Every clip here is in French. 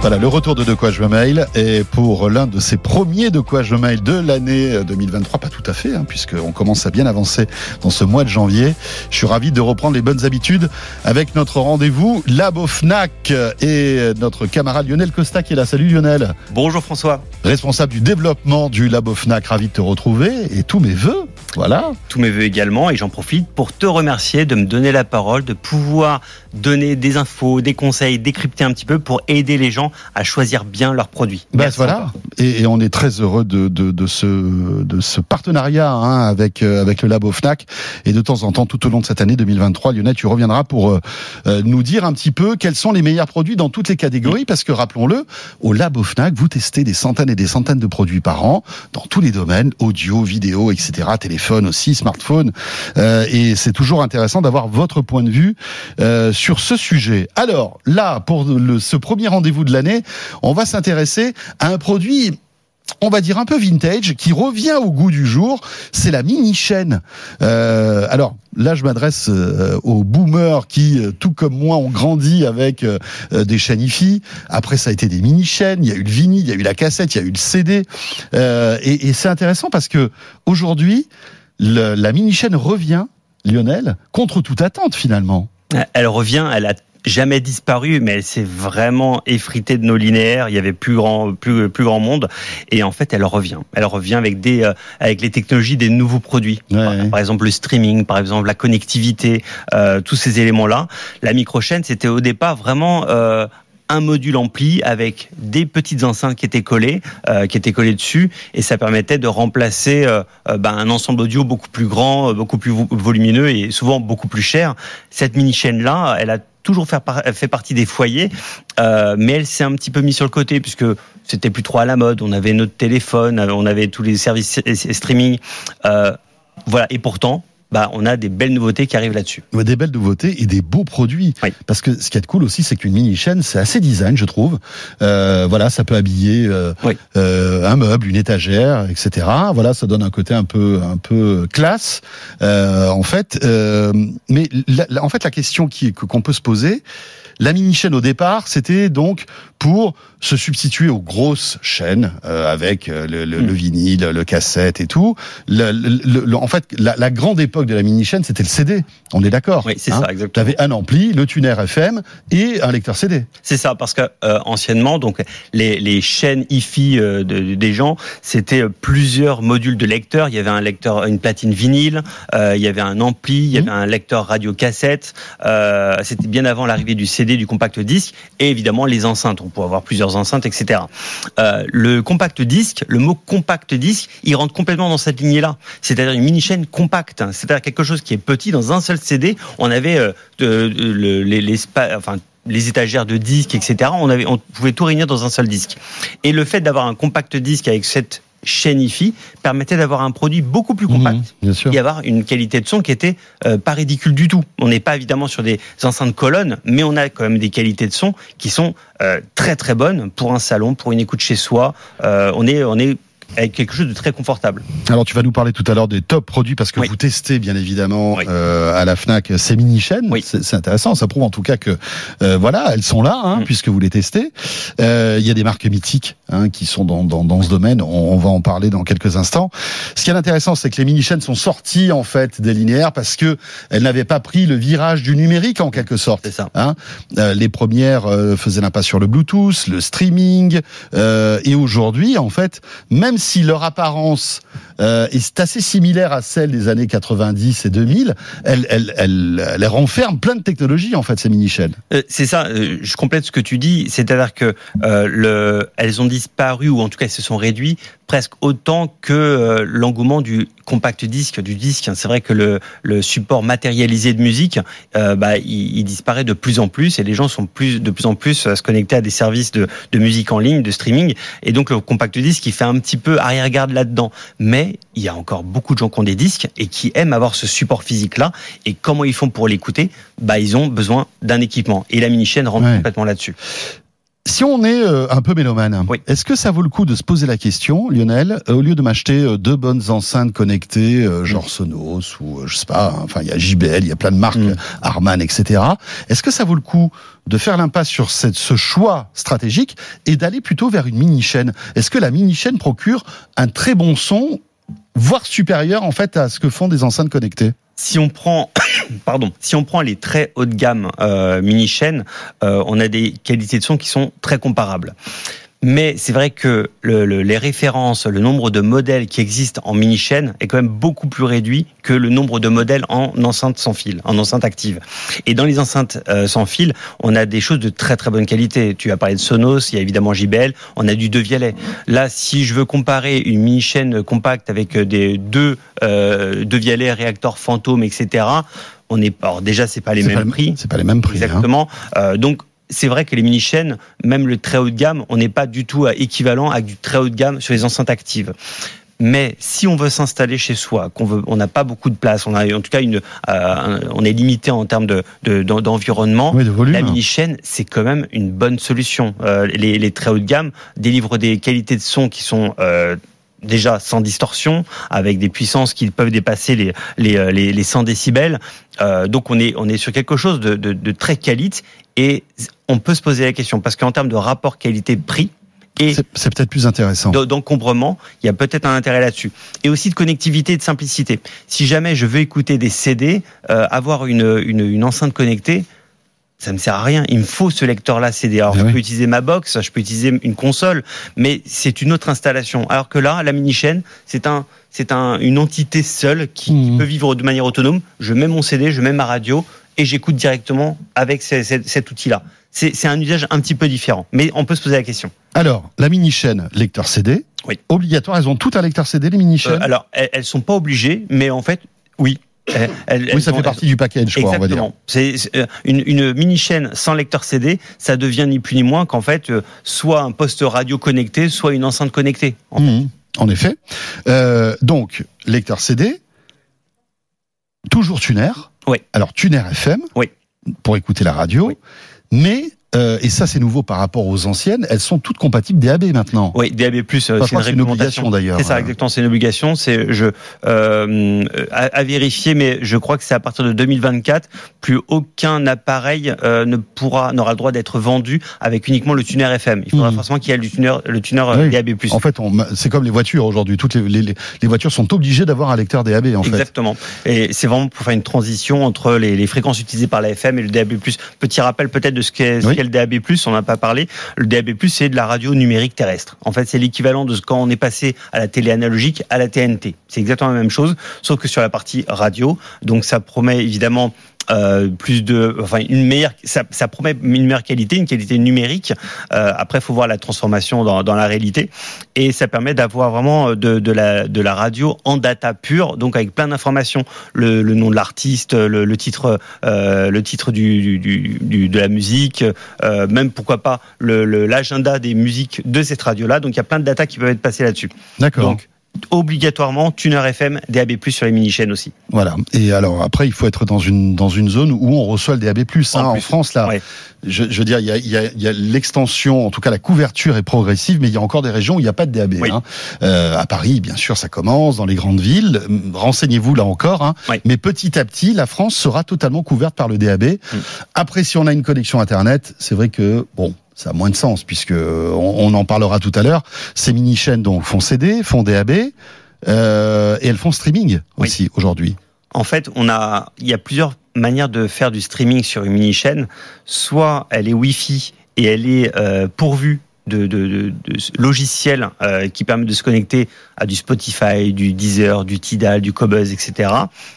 Voilà, le retour de De quoi je me mail et pour l'un de ces premiers De quoi je me mail de l'année 2023, pas tout à fait, hein, puisqu'on commence à bien avancer dans ce mois de janvier. Je suis ravi de reprendre les bonnes habitudes avec notre rendez-vous Labo Fnac et notre camarade Lionel Costa qui est là. Salut Lionel. Bonjour François. Responsable du développement du Labo Fnac, ravi de te retrouver et tous mes voeux. Voilà. Tous mes voeux également et j'en profite pour te remercier de me donner la parole, de pouvoir donner des infos, des conseils, décrypter un petit peu pour aider les gens à choisir bien leurs produits. Ben voilà. Et, on est très heureux de, de, de ce, de ce partenariat hein, avec, euh, avec le Labo FNAC. Et de temps en temps, tout au long de cette année 2023, Lionel, tu reviendras pour euh, euh, nous dire un petit peu quels sont les meilleurs produits dans toutes les catégories. Parce que rappelons-le, au Labo FNAC, vous testez des centaines et des centaines de produits par an dans tous les domaines, audio, vidéo, etc., téléphone aussi, smartphone. Euh, et c'est toujours intéressant d'avoir votre point de vue sur ce sujet. Alors là, pour le, ce premier rendez-vous de on va s'intéresser à un produit on va dire un peu vintage, qui revient au goût du jour, c'est la mini chaîne. Euh, alors là, je m'adresse euh, aux boomers qui, euh, tout comme moi, ont grandi avec des chaînes. Après, ça a été des mini chaînes. Il y a eu le vinyle, il y a eu la cassette, il y a eu le CD. et, c'est intéressant parce que aujourd'hui, la mini chaîne revient, Lionel, contre toute attente finalement. Elle revient, elle a jamais disparu, mais elle s'est vraiment effritée de nos linéaires. Il y avait plus grand, plus, plus grand monde, et en fait, elle revient. Elle revient avec des, euh, avec les technologies des nouveaux produits. Par, exemple, le streaming, par exemple, la connectivité, euh, tous ces éléments-là. La microchaîne, c'était au départ vraiment euh, un module ampli avec des petites enceintes qui étaient collées, euh, qui étaient collées dessus, et ça permettait de remplacer euh, euh, ben, un ensemble audio beaucoup plus grand, beaucoup plus volumineux et souvent beaucoup plus cher. Cette mini chaîne là, elle a toujours fait, fait partie des foyers, mais elle s'est un petit peu mise sur le côté puisque c'était plus trop à la mode. On avait notre téléphone, on avait tous les services streaming. voilà, et pourtant, bah, on a des belles nouveautés qui arrivent là-dessus. Des belles nouveautés et des beaux produits. Parce que ce qui est cool aussi, c'est qu'une mini chaîne, c'est assez design, je trouve. Euh, voilà, ça peut habiller euh, euh, un meuble, une étagère, etc. Voilà, ça donne un côté un peu, un peu classe. Euh, en fait, euh, mais la, en fait, la question qui qu'on peut se poser, la mini chaîne au départ, c'était donc pour se substituer aux grosses chaînes euh, avec euh, le, hmm. vinyle, le cassette et tout. Le, en fait, la, la, grande époque de la mini chaîne, c'était le CD. On est d'accord Oui, c'est hein ça, exactement. Tu avais un ampli, le tuner FM et un lecteur CD. C'est ça, parce que euh, anciennement, donc les, les chaînes hi-fi de, des gens, c'était plusieurs modules de lecteurs. Il y avait un lecteur, une platine vinyle, il y avait un ampli, il y avait hmm. un lecteur radio cassette. c'était bien avant l'arrivée du CD, du compact disque, et évidemment les enceintes. On peut avoir plusieurs enceintes, etc. Euh, le compact disque, le mot compact disque, il rentre complètement dans cette lignée-là. C'est-à-dire une mini chaîne compacte, c'est-à-dire quelque chose qui est petit dans un seul CD. On avait euh, les, les, enfin les étagères de disques, etc. On avait, on pouvait tout réunir dans un seul disque. Et le fait d'avoir un compact disque avec cette chaîne IFI permettait d'avoir un produit beaucoup plus compact mmh, et avoir une qualité de son qui était euh, pas ridicule du tout. On n'est pas évidemment sur des enceintes colonnes, mais on a quand même des qualités de son qui sont euh, très très bonnes pour un salon, pour une écoute chez soi. Euh, on est on est avec quelque chose de très confortable. Alors tu vas nous parler tout à l'heure des top produits parce que vous testez bien évidemment euh, à la Fnac ces mini chaînes. Oui. C'est intéressant, ça prouve en tout cas que euh, voilà elles sont là hein, mm. puisque vous les testez. Euh, il y a des marques mythiques hein, qui sont dans, dans, dans ce domaine. On, on, va en parler dans quelques instants. Ce qui est intéressant, c'est que les mini chaînes sont sorties en fait des linéaires parce que elles n'avaient pas pris le virage du numérique en quelque sorte. C'est ça. Hein euh, les premières euh, faisaient l'impasse sur le Bluetooth, le streaming et aujourd'hui en fait même si leur apparence euh, est assez similaire à celle des années 90 et 2000, elle, elle, elle, elle renferme plein de technologies en fait ces mini chaînes. Euh, c'est ça. Euh, je complète ce que tu dis, c'est-à-dire que le, elles ont disparu ou en tout cas elles se sont réduites presque autant que l'engouement du compact disque, du disque. C'est vrai que le, le, support matérialisé de musique, euh, bah, il, il, disparaît de plus en plus et les gens sont plus, de plus en plus à se connecter à des services de, de musique en ligne, de streaming. Et donc le compact disque, il fait un petit peu arrière-garde là-dedans. Mais il y a encore beaucoup de gens qui ont des disques et qui aiment avoir ce support physique-là. Et comment ils font pour l'écouter? Bah, Ils ont besoin d'un équipement. Et la mini-chaîne rentre complètement là-dessus. Si on est euh, un peu mélomane, Oui. est-ce que ça vaut le coup de se poser la question, Lionel, euh, au lieu de m'acheter euh, deux bonnes enceintes connectées, genre Sonos ou je sais pas, hein, enfin il y a JBL, il y a plein de marques, Mm. Harman, etc. Est-ce que ça vaut le coup de faire l'impasse sur cette, ce choix stratégique et d'aller plutôt vers une mini chaîne? Est-ce que la mini chaîne procure un très bon son, voire supérieur en fait à ce que font des enceintes connectées? Si on prend, pardon, si on prend les très haut de gamme euh, mini chaînes, euh, on a des qualités de son qui sont très comparables. Mais c'est vrai que le, le- les références, le nombre de modèles qui existent en mini chaîne est quand même beaucoup plus réduit que le nombre de modèles en enceinte sans fil, en enceinte active. Et dans les enceintes euh, sans fil, on a des choses de très très bonne qualité. Tu as parlé de Sonos, il y a évidemment JBL, on a du Devialet. Là, si je veux comparer une mini chaîne compacte avec des deux euh, Devialet, réacteurs fantômes, etc. On est alors déjà c'est pas les mêmes pas prix. C'est pas les mêmes prix. hein. Exactement. Euh, donc c'est vrai que les mini chaînes, même le très haut de gamme, on n'est pas du tout à équivalent avec du très haut de gamme sur les enceintes actives. Mais si on veut s'installer chez soi, qu'on veut, on n'a pas beaucoup de place, on a en tout cas une, euh, un- on est limité en termes de de- d'en- d'environnement. Oui, de volume. La mini chaîne, c'est quand même une bonne solution. Euh, les, les très haut de gamme délivrent des qualités de son qui sont euh, déjà sans distorsion, avec des puissances qui peuvent dépasser les les, euh, les, les 100 décibels. Euh, donc on est on est sur quelque chose de, de, de très qualite et on peut se poser la question parce qu'en termes de rapport qualité-prix et C'est peut-être plus intéressant. d'en- d'encombrement, il y a peut-être un intérêt là-dessus. Et aussi de connectivité et de simplicité. Si jamais je veux écouter des CD, euh, avoir une, une, une enceinte connectée, ça me sert à rien. Il me faut ce lecteur-là CD. Alors, Ah je oui. peux utiliser ma box, je peux utiliser une console, mais c'est une autre installation. Alors que là, la mini chaîne, c'est un, c'est un, une entité seule qui, qui Mhm. peut vivre de manière autonome. Je mets mon CD, je mets ma radio et j'écoute directement avec ce- ce- cet outil-là. C'est un usage un petit peu différent, mais on peut se poser la question. Alors, la mini chaîne lecteur CD, Oui. obligatoire, elles ont tout un lecteur CD, les mini Euh, alors, elles, elles sont pas obligées, mais en fait, oui. Elles- elles- Oui, ça ont- fait partie du package, je crois, on va dire. Exactement. C'est euh, une, une mini chaîne sans lecteur CD, ça devient ni plus ni moins qu'en fait euh, soit un poste radio connecté, soit une enceinte connectée. En. Mhm, en effet. Euh, donc, lecteur CD, toujours tuner. Oui. Alors, tuner FM. Oui. Pour écouter la radio. Oui. Mais, euh, et ça c'est nouveau par rapport aux anciennes, elles sont toutes compatibles DAB maintenant. Oui, DAB+, euh, c'est une obligation d'ailleurs. C'est ça, exactement, c'est une obligation. C'est je euh, à, à vérifier, mais je crois que c'est à partir de 2024, plus aucun appareil euh, ne pourra n'aura le droit d'être vendu avec uniquement le tuner FM. Il faudra Mhm. forcément qu'il y ait le tuner le tuner euh, Oui. DAB+. En fait, c'est comme les voitures aujourd'hui. Toutes les, les- les voitures sont obligées d'avoir un lecteur DAB en fait. Exactement. Et c'est vraiment pour faire une transition entre les, les fréquences utilisées par la FM et le DAB+. Petit rappel peut-être de ce qu'est Oui. Le DAB+, on n'a pas parlé. Le DAB+, c'est de la radio numérique terrestre. En fait, c'est l'équivalent de ce quand on est passé à la télé analogique à la TNT. C'est exactement la même chose, sauf que sur la partie radio. Donc ça promet évidemment euh, plus de, enfin une meilleure, ça, ça promet une meilleure qualité, une qualité numérique. Euh, après, il faut voir la transformation dans, dans la réalité, et ça permet d'avoir vraiment de, de la de la radio en data pure, donc avec plein d'informations, le, le nom de l'artiste, le, le titre, euh, le titre du, du, du- de la musique, euh, même pourquoi pas le le- l'agenda des musiques de cette radio-là. Donc il y a plein de data qui peuvent être passées là-dessus. D'accord. Obligatoirement tuner FM, DAB+ sur les mini chaînes aussi. Voilà. Et alors après, il faut être dans une dans une zone où on reçoit le DAB+. Hein. En. France, là, Ouais. je, je veux dire, il y a, il y a, il y a l'extension, en tout cas la couverture est progressive, mais il y a encore des régions où il n'y a pas de DAB. Oui. Hein. Euh, à Paris, bien sûr, ça commence dans les grandes villes. Renseignez-vous là encore. Hein. Mais petit à petit, la France sera totalement couverte par le DAB. Mm. Après, si on a une connexion Internet, c'est vrai que bon. Ça a moins de sens puisque on, on en parlera tout à l'heure. Ces mini chaînes donc font CD, font DAB euh, et elles font streaming Oui. aussi aujourd'hui. En fait, on a, il y a plusieurs manières de faire du streaming sur une mini chaîne. Soit elle est Wi-Fi et elle est euh, pourvue de, de, de- de logiciels euh, qui permettent de se connecter à du Spotify, du Deezer, du Tidal, du Cobuzz, etc.,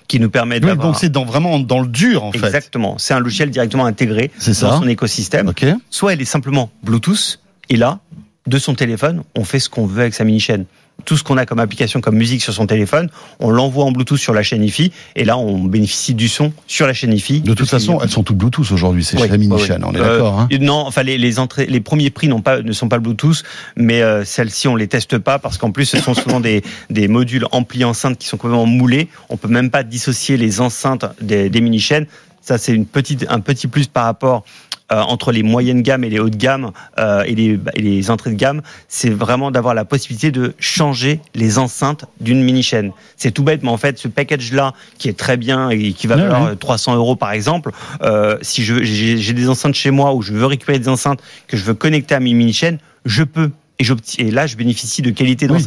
qui nous permettent Oui, d'avoir. donc c'est dans, vraiment dans le dur en fait. Exactement. C'est un logiciel directement intégré C'est dans ça. son écosystème. Soit elle est simplement Bluetooth, et là, de son téléphone, on fait ce qu'on veut avec sa mini chaîne. Tout ce qu'on a comme application, comme musique sur son téléphone, on l'envoie en Bluetooth sur la chaîne IFI, et là, on bénéficie du son sur la chaîne IFI. De toute façon, elles sont toutes Bluetooth aujourd'hui, c'est Oui, mini oui, on est Euh, d'accord. Hein Non, enfin les, les entrées, les premiers prix n'ont pas, ne sont pas Bluetooth, mais euh, celles-ci on les teste pas parce qu'en plus ce sont souvent des, des modules ampli enceintes qui sont complètement moulés. On peut même pas dissocier les enceintes des, des mini chaînes. Ça c'est une petite, un petit plus par rapport euh, entre les moyennes gammes et les hautes gammes euh, et, les, et les entrées de gamme, c'est vraiment d'avoir la possibilité de changer les enceintes d'une mini chaîne. C'est tout bête, mais en fait, ce package-là, qui est très bien et qui va valoir ouais. 300 euros par exemple, euh, si j'ai des enceintes chez moi où je veux récupérer des enceintes que je veux connecter à mes mini chaînes, je peux. Et, et là, je bénéficie de qualité Oui.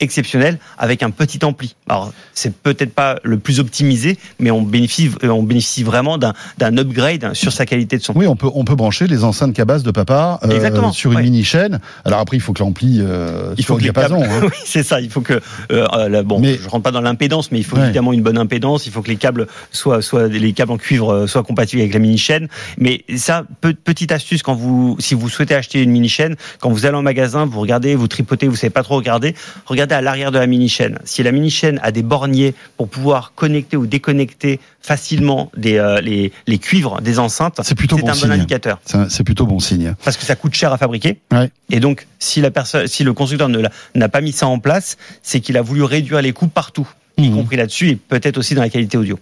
D'enceinte exceptionnelle avec un petit ampli. Alors, c'est peut-être pas le plus optimisé, mais on bénéficie, euh, on bénéficie vraiment d'un upgrade sur sa qualité de son. Oui, on peut, on peut brancher les enceintes cabas de papa euh, sur une ouais. mini chaîne. Alors après, il faut que l'ampli euh, Il faut que diapason. câbles, hein. oui, c'est ça. Il faut que, euh, là, bon, Mais- je rentre pas dans l'impédance, mais il faut Ouais. évidemment une bonne impédance. Il faut que les câbles soient, soient les câbles en cuivre soient compatibles avec la mini chaîne. Mais ça, pe- petite astuce quand vous, si vous souhaitez acheter une mini chaîne, quand vous allez en magasin, vous regardez, vous tripotez, vous savez pas trop regarder, regardez à l'arrière de la mini chaîne. Si la mini chaîne a des borniers pour pouvoir connecter ou déconnecter facilement des, euh, les, les cuivres des enceintes, C'est plutôt bon un signe. bon indicateur C'est plutôt bon signe. parce que ça coûte cher à fabriquer. Ouais. Et donc, si la personne, si le constructeur n'a pas mis ça en place, c'est qu'il a voulu réduire les coûts partout, y Mhm. compris là-dessus et peut-être aussi dans la qualité audio.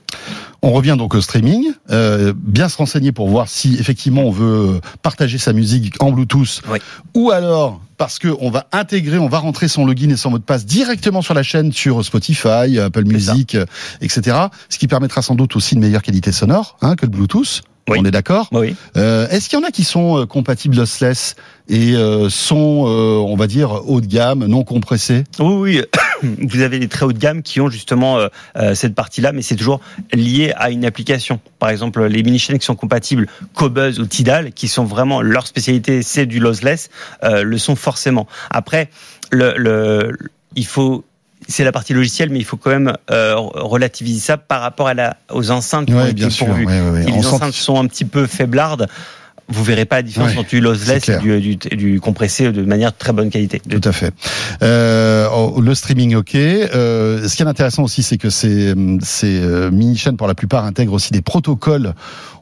On revient donc au streaming. Euh, bien se renseigner pour voir si effectivement on veut partager sa musique en Bluetooth Oui. ou alors parce que on va intégrer, on va rentrer son login et son mot de passe directement sur la chaîne sur Spotify, Apple ça. Music, euh, etc. Ce qui permettra sans doute aussi une meilleure qualité sonore hein, que le Bluetooth. Oui. On est d'accord. Oui. Euh, Est-ce qu'il y en a qui sont euh, compatibles lossless et euh, sont, euh, on va dire, haut de gamme, non compressés? Oui, oui. Vous avez des très haut de gamme qui ont justement euh, euh, cette partie-là, mais c'est toujours lié à une application. Par exemple, les mini chaînes qui sont compatibles Cobuzz ou Tidal, qui sont vraiment leur spécialité, c'est du lossless, euh, le sont forcément. Après, le, le, il faut c'est la partie logicielle, mais il faut quand même euh, relativiser ça par rapport à la, aux enceintes qui ont été bien sûr. pourvues. ouais, ouais, les enceintes sont un petit peu faiblardes, vous verrez pas la différence Ouais, entre du lossless et du, du, du compressé de manière très bonne qualité. Tout à fait. Euh, oh, le streaming, ok. Euh, ce qui est intéressant aussi, c'est que ces, ces euh, mini-chaînes, pour la plupart, intègrent aussi des protocoles,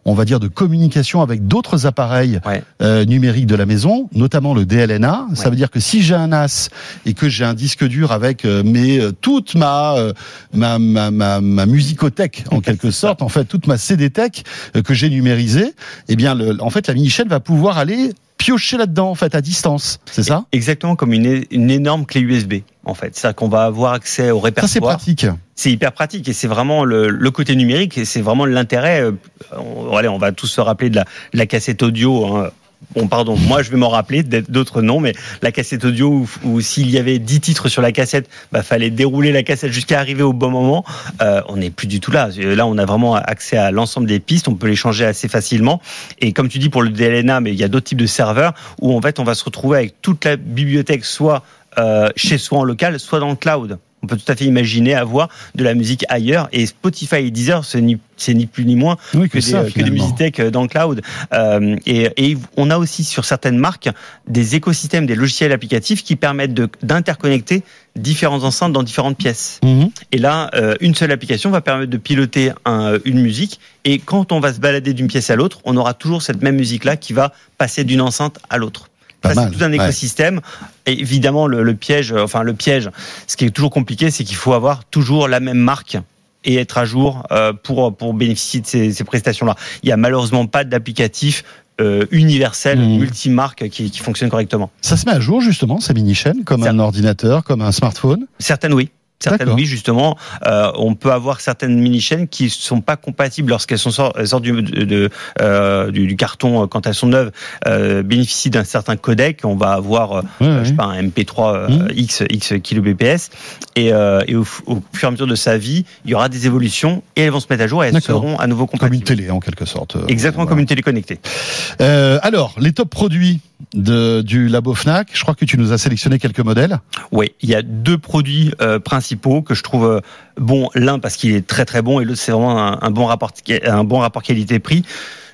on va dire, de communication avec d'autres appareils Ouais. euh, numériques de la maison, notamment le DLNA. Ça Ouais. veut dire que si j'ai un NAS et que j'ai un disque dur avec euh, mes, euh, toute ma, euh, ma, ma, ma, ma musicothèque, en quelque sorte, en fait, toute ma CD-tech que j'ai numérisée, eh bien, le, en fait, la mini-chaîne va pouvoir aller piocher là-dedans, en fait, à distance. C'est ça? Exactement comme une, une énorme clé USB, en fait. C'est-à-dire qu'on va avoir accès au Ça, c'est répertoire. pratique. C'est hyper pratique et c'est vraiment le, le côté numérique et c'est vraiment l'intérêt. euh, On, allez, on va tous se rappeler de la, de la cassette audio. hein. Bon, pardon, moi je vais m'en rappeler, d'autres non, mais la cassette audio où s'il y avait 10 titres sur la cassette, bah fallait dérouler la cassette jusqu'à arriver au bon moment. Euh, on n'est plus du tout là. Là, on a vraiment accès à l'ensemble des pistes, on peut les changer assez facilement. Et comme tu dis pour le DLNA, mais il y a d'autres types de serveurs où en fait on va se retrouver avec toute la bibliothèque, soit euh, chez soi en local, soit dans le cloud. On peut tout à fait imaginer avoir de la musique ailleurs. Et Spotify et Deezer, c'est ni, plus ni moins Oui, que, que, des, ça, que des finalement. musiques dans le cloud. Euh, et, et on a aussi sur certaines marques des écosystèmes, des logiciels applicatifs qui permettent d'interconnecter différentes enceintes dans différentes pièces. Mhm. Et là, euh, une seule application va permettre de piloter un- une musique. Et quand on va se balader d'une pièce à l'autre, on aura toujours cette même musique-là qui va passer d'une enceinte à l'autre. Pas Ça, mal, c'est tout un ouais. écosystème. Et évidemment, le, le piège, euh, enfin le piège, ce qui est toujours compliqué, c'est qu'il faut avoir toujours la même marque et être à jour euh, pour pour bénéficier de ces, ces prestations-là. Il y a malheureusement pas d'applicatif euh, universel, Mhm. multimarque qui, qui fonctionne correctement. Ça se met à jour justement ces mini chaînes comme un ordinateur, comme un smartphone? Certaines oui. Certaines oui, justement. Euh, on peut avoir certaines mini-chaînes qui sont pas compatibles lorsqu'elles sont sortent du, de, euh, du, du carton euh, quand elles sont neuves, euh, bénéficient d'un certain codec. On va avoir, je sais pas, un MP3 euh, Mhm. X X kbps. Et, et au, fur et à mesure de sa vie, il y aura des évolutions et elles vont se mettre à jour et elles seront à nouveau Comme compatibles. une télé en quelque sorte. Exactement voilà. comme une télé connectée. Alors, les top produits de, du labo Fnac, je crois que tu nous as sélectionné quelques modèles. Oui, il y a deux produits euh, que je trouve euh, bons. L'un parce qu'il est très très bon et l'autre c'est vraiment un, bon rapport un bon rapport qualité-prix.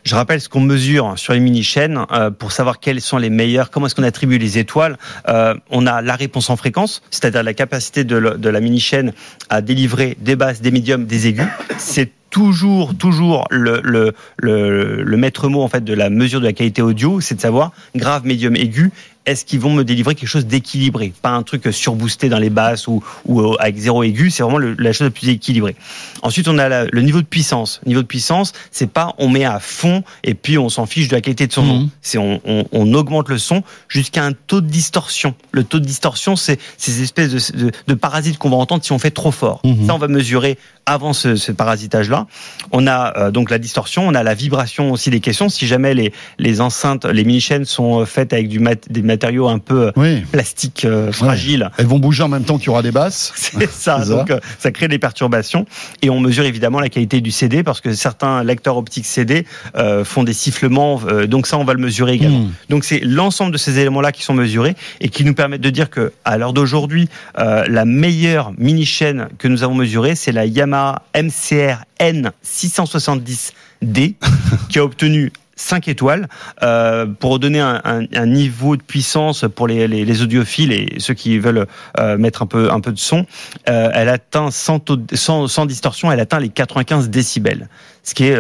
Je rappelle ce qu'on mesure sur les mini chaînes euh, pour savoir quelles sont les meilleures. Comment est-ce qu'on attribue les étoiles Euh, On a la réponse en fréquence, c'est-à-dire la capacité de, la mini chaîne à délivrer des basses, des médiums, des aigus. C'est toujours toujours le, le, le, le maître mot en fait de la mesure de la qualité audio, c'est de savoir grave, médium, aigu est-ce qu'ils vont me délivrer quelque chose d'équilibré, pas un truc surboosté dans les basses ou, ou avec zéro aigu, c'est vraiment le, la chose la plus équilibrée. Ensuite, on a la, le niveau de puissance. Le niveau de puissance, c'est pas on met à fond et puis on s'en fiche de la qualité de son son. Mhm. C'est on, on, on augmente le son jusqu'à un taux de distorsion. Le taux de distorsion, c'est ces espèces de, de, de parasites qu'on va entendre si on fait trop fort. Mhm. Ça, on va mesurer avant ce, ce parasitage-là. On a euh, donc la distorsion, on a la vibration aussi des questions. Si jamais les, les enceintes, les mini-chaînes sont euh, faites avec du mat- des matériaux un peu euh, Oui. plastiques euh, fragiles, Elles vont bouger en même temps qu'il y aura des basses. c'est ça. Donc, euh, ça crée des perturbations. Et on mesure évidemment la qualité du CD parce que certains lecteurs optiques CD euh, font des sifflements. euh, donc ça, on va le mesurer également. Mhm. Donc c'est l'ensemble de ces éléments-là qui sont mesurés et qui nous permettent de dire que à l'heure d'aujourd'hui, la meilleure mini chaîne que nous avons mesurée, c'est la Yamaha MCR N670D qui a obtenu 5 étoiles euh, pour donner un, un- un niveau de puissance pour les, les- les audiophiles et ceux qui veulent euh, mettre un peu un peu de son. Euh, elle atteint sans, taux sans, sans distorsion, elle atteint les 95 décibels, ce qui est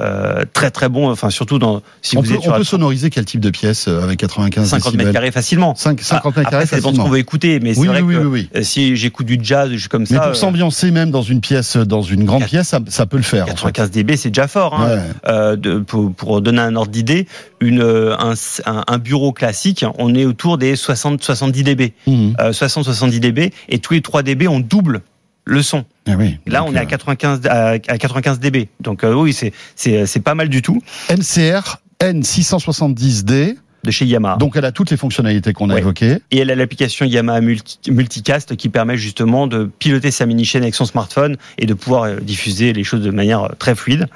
euh, très très bon. Enfin surtout dans si on vous peut, êtes on peut sonoriser quel type de pièce euh, avec 95 50 mètres carrés facilement. 5, 50 mètres Après, carrés ça dépend de ce qu'on veut écouter, mais c'est Oui, vrai oui, que oui, oui, oui. euh, si j'écoute du jazz, des choses comme Mais ça, pour euh, s'ambiancer même dans une pièce, dans une grande pièce, ça, ça peut le faire. en fait. 95 dB, c'est déjà fort. Hein. Ouais. Euh, de, pour, pour donner un ordre d'idée, une, un, un, un bureau classique, on est autour des 60-70 dB. Mhm. Euh, 60-70 dB, et tous les 3 dB, on double le son. Ah oui. Là, on est à euh, 95, à, à 95 dB. Donc euh, oui, c'est pas mal du tout MCR N670D. de chez Yamaha. Donc elle a toutes les fonctionnalités qu'on a Ouais. évoquées. Et elle a l'application Yamaha Multi- Multicast qui permet justement de piloter sa mini-chaîne avec son smartphone et de pouvoir euh, diffuser les choses de manière euh, très fluide.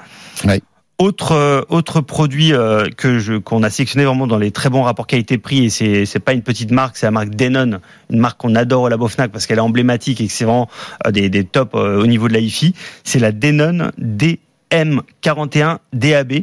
Ouais. Autre autre produit euh, que je qu'on a sélectionné vraiment dans les très bons rapports qualité-prix et c'est c'est pas une petite marque, c'est la marque Denon, une marque qu'on adore au Labo Fnac parce qu'elle est emblématique et que c'est vraiment euh, des des tops euh, au niveau de la hi-fi. C'est la Denon DM41 DAB.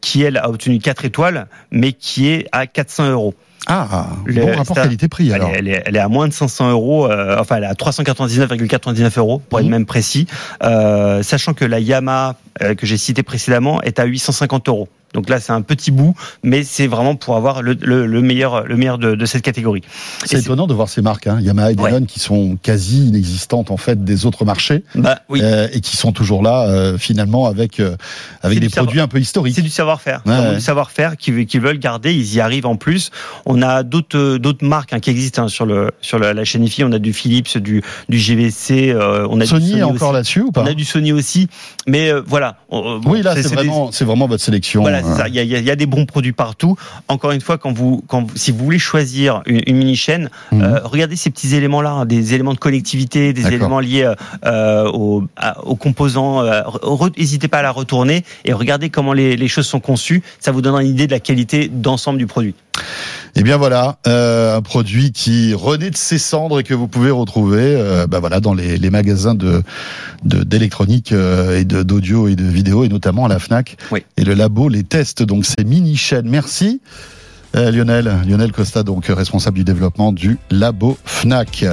qui elle a obtenu 4 étoiles, mais qui est à 400 euros. Ah, Le- bon rapport qualité-prix Elle alors. est, elle, est, elle est à moins de 500 euros, euh, enfin elle est à 399,99 euros pour être Mhm. même précis, euh, sachant que la Yamaha euh, que j'ai citée précédemment est à 850 euros. Donc là c'est un petit bout, mais c'est vraiment pour avoir le, le, le meilleur, le meilleur de, de cette catégorie. C'est étonnant de voir ces marques, hein, Yamaha et Ouais. Denon, qui sont quasi inexistantes en fait des autres marchés Bah oui. euh, et qui sont toujours là euh, finalement avec euh, avec des produits un peu historiques. C'est du savoir-faire, Ouais, ouais. du savoir-faire qu'ils qu'ils veulent garder. Ils y arrivent en plus. On a d'autres euh, d'autres marques hein, qui existent hein, sur le sur la, la chaîne IFI. On a du Philips, du du GVC. euh, on a Sony, du Sony encore là-dessus ou pas? On a du Sony aussi, mais euh, voilà. On- Oui, là c'est des- vraiment c'est vraiment votre sélection. Voilà, c'est ça. Il y, a, il y a- il y a des bons produits partout. Encore une fois, quand vous, quand vous- si vous voulez choisir une, une mini chaîne, Mhm. euh, regardez ces petits éléments-là, hein, des éléments de connectivité, des éléments liés euh, aux, à- aux composants. euh, N'hésitez pas à la retourner et regardez comment les, les choses sont conçues. Ça vous donnera une idée de la qualité d'ensemble du produit. Et bien voilà, euh, un produit qui renaît de ses cendres et que vous pouvez retrouver, euh, bah voilà, dans les, les magasins de de- d'électronique euh, et d'audio et de vidéo et notamment à la Fnac. Oui. Et le labo les teste donc ces mini chaînes. Merci. Lionel, Lionel Costa, donc responsable du développement du labo Fnac.